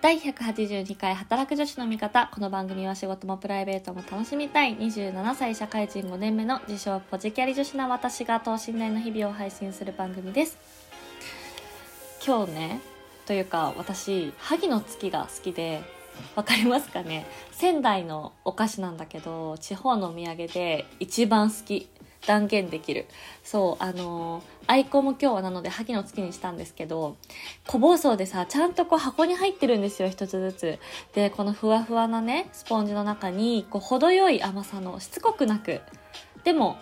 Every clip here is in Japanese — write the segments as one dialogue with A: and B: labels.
A: 第182回働く女子の味方。この番組は仕事もプライベートも楽しみたい27歳社会人5年目の自称ポジキャリ女子な私が等身大の日々を配信する番組です。今日ね、というか私、萩の月が好きで、わかりますかね？仙台のお菓子なんだけど、地方のお土産で一番好き。断言できる。そう、あのー、アイコンも今日はなので萩の月にしたんですけど、小包装でさ、ちゃんとこう箱に入ってるんですよ、一つずつ。で、このふわふわなね、スポンジの中に、こう、程よい甘さの、しつこくなく、でも、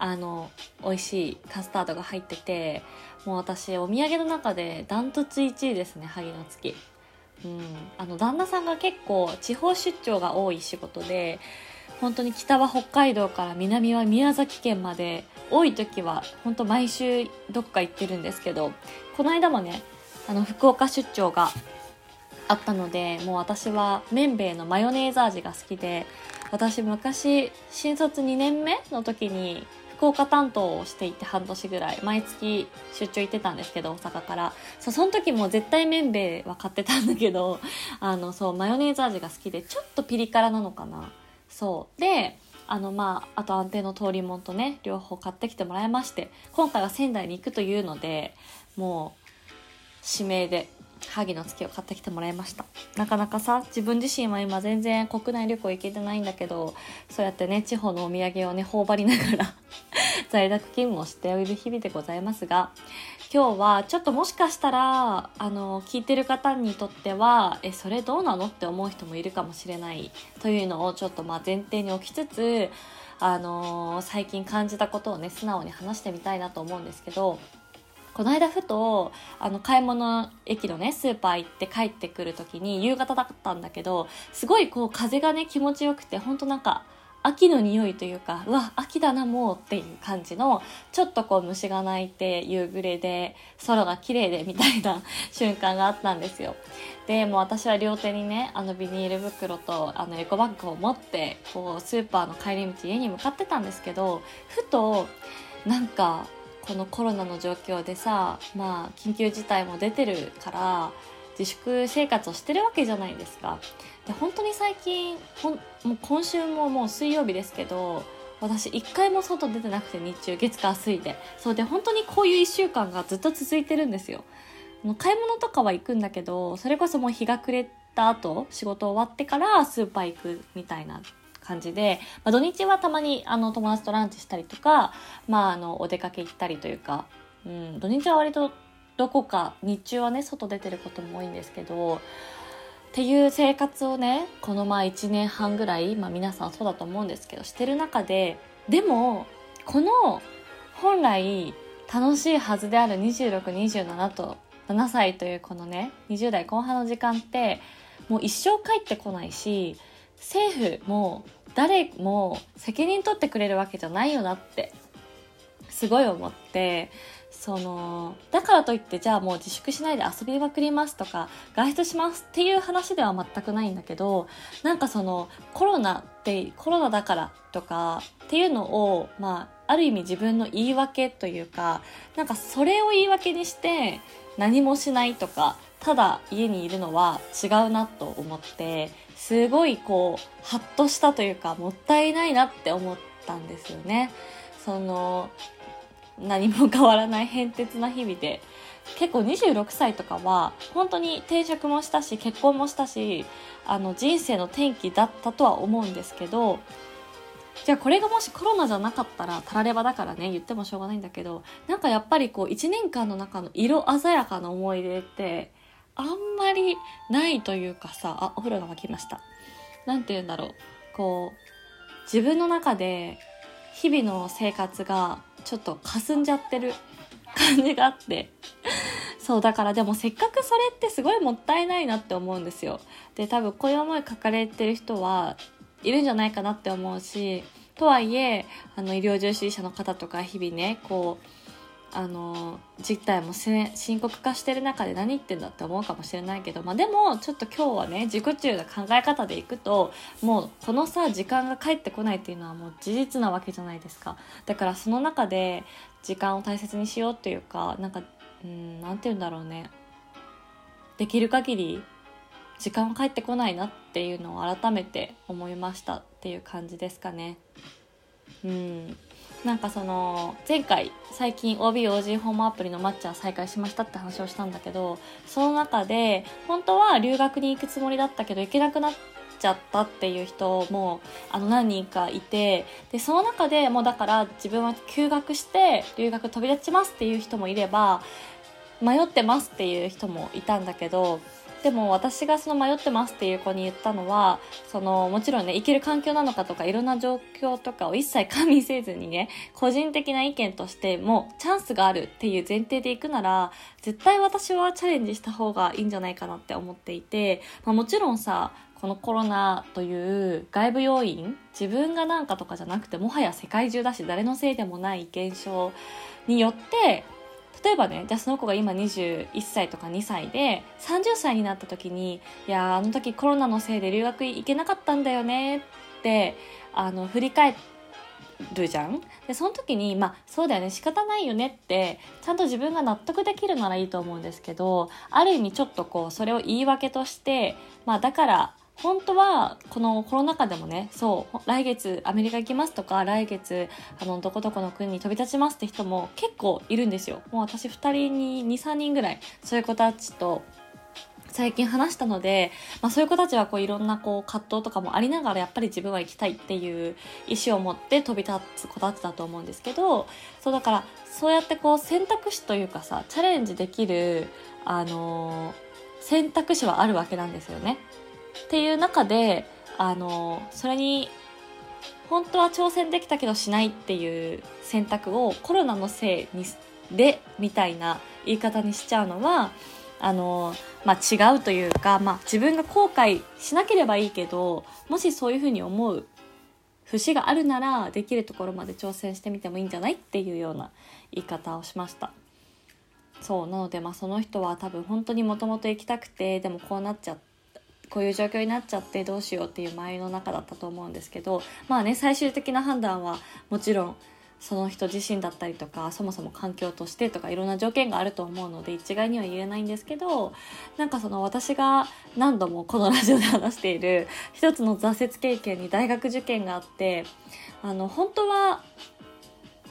A: あの、美味しいカスタードが入ってて、もう私、お土産の中でダントツ1位ですね、萩の月。うん、あの旦那さんが結構地方出張が多い仕事で本当に北は北海道から南は宮崎県まで多い時は本当毎週どっか行ってるんですけどこの間もねあの福岡出張があったのでもう私は麺べいのマヨネーズ味が好きで私昔新卒2年目の時に福岡担当をしていて半年ぐらい毎月出張行ってたんですけど大阪から。そその時も絶対麺べいは買ってたんだけどあのそうマヨネーズ味が好きでちょっとピリ辛なのかな。そう。であのまああと安定の通りもんとね両方買ってきてもらいまして今回は仙台に行くというのでもう指名で萩の月を買ってきてもらいました。なかなかさ自分自身は今全然国内旅行行けてないんだけどそうやってね地方のお土産をね頬張りながら 在宅勤務をしている日々でございますが今日はちょっともしかしたらあの聞いてる方にとってはえそれどうなの？って思う人もいるかもしれない。というのをちょっとまあ前提に置きつつあの最近感じたことをね素直に話してみたいなと思うんですけどこの間ふとあの買い物駅のねスーパー行って帰ってくる時に夕方だったんだけどすごいこう風がね気持ちよくてほんとなんか秋の匂いというかうわ秋だなもうっていう感じのちょっとこう虫が鳴いて夕暮れで空が綺麗でみたいな 瞬間があったんですよ。でもう私は両手にねあのビニール袋とあのエコバッグを持ってこうスーパーの帰り道家に向かってたんですけどふとなんかこのコロナの状況でさまあ緊急事態も出てるから自粛生活をしてるわけじゃないですか。で本当に最近ほんもう今週ももう水曜日ですけど私一回も外出てなくて日中月火水で。そうで本当にこういう1週間がずっと続いてるんですよ。買い物とかは行くんだけどそれこそもう日が暮れた後仕事終わってからスーパー行くみたいな感じで、まあ、土日はたまにあの友達とランチしたりとか、まあ、あのお出かけ行ったりというか、うん、土日は割とどこか日中はね外出てることも多いんですけどっていう生活をねこのまあ1年半ぐらい、まあ、皆さんそうだと思うんですけどしてる中ででもこの本来楽しいはずである2627と7歳というこのね20代後半の時間ってもう一生帰ってこないし政府も誰も責任取ってくれるわけじゃないよなってすごい思ってそのだからといってじゃあもう自粛しないで遊びまくりますとか外出しますっていう話では全くないんだけどなんかそのコロナってコロナだからとかっていうのをまあある意味自分の言い訳というかなんかそれを言い訳にして何もしないとかただ家にいるのは違うなと思ってすごいこうハッとしたというかもったいないなって思ったんですよね。その何も変わらない変哲な日々で結構26歳とかは本当に転職もしたし結婚もしたしあの人生の転機だったとは思うんですけどじゃあこれがもしコロナじゃなかったらたらればだからね言ってもしょうがないんだけどなんかやっぱりこう1年間の中の色鮮やかな思い出ってあんまりないというかさあお風呂が沸きました。何て言うんだろう。こう自分の中で日々の生活がちょっと霞んじゃってる。感じがあって。そうだからでもせっかくそれってすごいもったいないなって思うんですよ。で多分こういう思い書かれてる人はいるんじゃないかなって思うしとはいえあの医療従事者の方とか日々ねこうあの実態も深刻化してる中で何言ってんだって思うかもしれないけど、まあ、でもちょっと今日はね自己中な考え方でいくともうこのさ時間が返ってこないっていうのはもう事実なわけじゃないですか。だからその中で時間を大切にしようっていうかなんかうん何て言うんだろうね。できる限り時間は帰ってこないなっていうのを改めて思いましたっていう感じですかね。うんなんかその前回最近 OBOG ホームアプリのマッチャー再開しましたって話をしたんだけどその中で本当は留学に行くつもりだったけど行けなくなっちゃったっていう人もあの何人かいてでその中でもうだから自分は休学して留学飛び立ちますっていう人もいれば迷ってますっていう人もいたんだけどでも私がその迷ってますっていう子に言ったのは、そのもちろんね、行ける環境なのかとかいろんな状況とかを一切加味せずにね、個人的な意見としてもチャンスがあるっていう前提で行くなら、絶対私はチャレンジした方がいいんじゃないかなって思っていて、まあ、もちろんさ、このコロナという外部要因自分がなんかとかじゃなくてもはや世界中だし誰のせいでもない現象によって例えばねじゃあその子が今21歳とか2歳で30歳になった時にいやあの時コロナのせいで留学行けなかったんだよねってあの振り返るじゃん。でその時にまあそうだよね仕方ないよねってちゃんと自分が納得できるならいいと思うんですけどある意味ちょっとこうそれを言い訳としてまあだから本当はこのコロナ禍でもねそう来月アメリカ行きますとか来月あのどこどこの国に飛び立ちますって人も結構いるんですよもう私2人に23人ぐらいそういう子たちと最近話したので、まあ、そういう子たちはこういろんなこう葛藤とかもありながらやっぱり自分は行きたいっていう意思を持って飛び立つ子たちだと思うんですけどそうだからそうやってこう選択肢というかさチャレンジできる、あのー、選択肢はあるわけなんですよね。っていう中であのそれに本当は挑戦できたけどしないっていう選択をコロナのせいにでみたいな言い方にしちゃうのはあの、まあ、違うというか、まあ、自分が後悔しなければいいけどもしそういうふうに思う節があるならできるところまで挑戦してみてもいいんじゃないっていうような言い方をしました。そうなので、まあ、その人は多分本当にもともと行きたくてでもこうなっちゃっこういう状況になっちゃってどうしようっていう迷いの中だったと思うんですけどまあね最終的な判断はもちろんその人自身だったりとかそもそも環境としてとかいろんな条件があると思うので一概には言えないんですけどなんかその私が何度もこのラジオで話している一つの挫折経験に大学受験があってあの本当は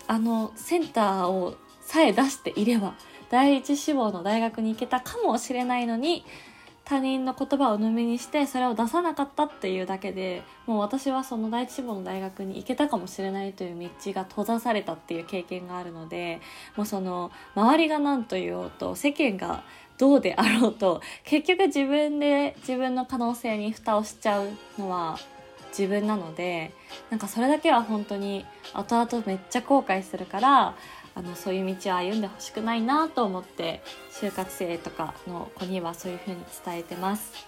A: あのセンターをさえ出していれば第一志望の大学に行けたかもしれないのに他人の言葉を鵜呑みにしてそれを出さなかったっていうだけでもう私はその第一志望の大学に行けたかもしれないという道が閉ざされたっていう経験があるのでもうその周りが何と言おうと世間がどうであろうと結局自分で自分の可能性に蓋をしちゃうのは自分なのでなんかそれだけは本当に後々めっちゃ後悔するからあのそういう道を歩んでほしくないなと思って就活生とかの子にはそういう風に伝えてます。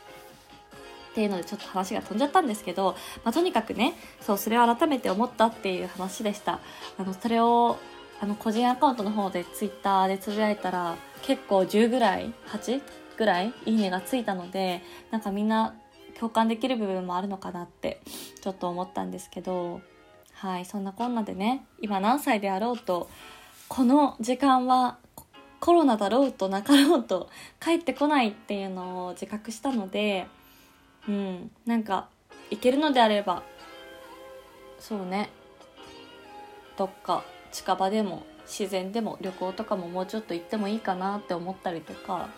A: っていうのでちょっと話が飛んじゃったんですけど、まあ、とにかくねそうそれを改めて思ったっていう話でしたあのそれをあの個人アカウントの方でツイッターでつぶやいたら結構10ぐらい8ぐらいいいねがついたのでなんかみんな共感できる部分もあるのかなってちょっと思ったんですけどはいそんなこんなでね今何歳であろうとこの時間はコロナだろうとなかろうと帰ってこないっていうのを自覚したのでうんなんか行けるのであればそうねどっか近場でも自然でも旅行とかももうちょっと行ってもいいかなって思ったりとか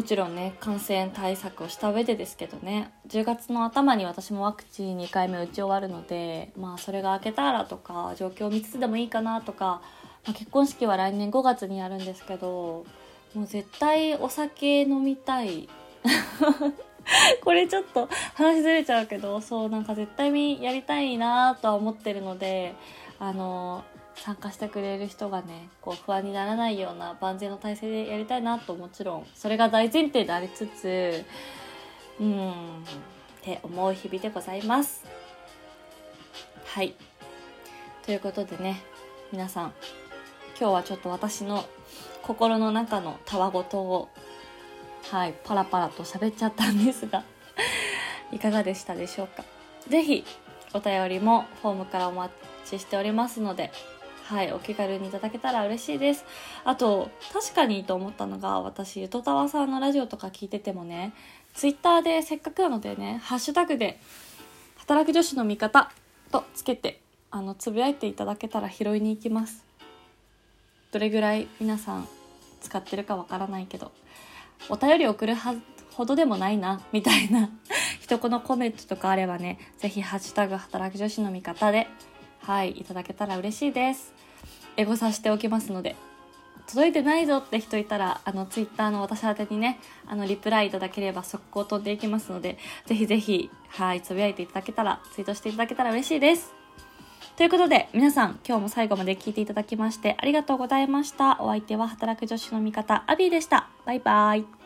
A: もちろんね感染対策をした上でですけどね。10月の頭に私もワクチン2回目打ち終わるのでまあそれが明けたらとか状況を見つつでもいいかなとか、まあ、結婚式は来年5月にやるんですけどもう絶対お酒飲みたい。これちょっと話ずれちゃうけどそうなんか絶対やりたいなとは思ってるのであの参加してくれる人がねこう不安にならないような万全の体制でやりたいなともちろんそれが大前提でありつつうんって思う日々でございます。はい。ということでね皆さん今日はちょっと私の心の中のたわごとをはいパラパラと喋っちゃったんですが いかがでしたでしょうか。是非お便りもフォームからお待ちしておりますのではい、お気軽にいただけたら嬉しいです。あと、確かにと思ったのが、私、ゆとたわさんのラジオとか聞いててもね、ツイッターでせっかくなのでね、ハッシュタグで、働く女子の味方とつけて、あの、つぶやいていただけたら拾いに行きます。どれぐらい皆さん使ってるかわからないけど、お便り送るはほどでもないな、みたいな 一言のコメントとかあればね、ぜひハッシュタグ働く女子の味方で、はい、いただけたら嬉しいです。エゴさしておきますので、届いてないぞって人いたら、あの、ツイッターの私宛にね、あの、リプライいただければ速攻飛んでいきますので、ぜひぜひ、はい、つぶやいていただけたら、ツイートしていただけたら嬉しいです。ということで、皆さん、今日も最後まで聞いていただきまして、ありがとうございました。お相手は、働く女子の味方、アビーでした。バイバイ。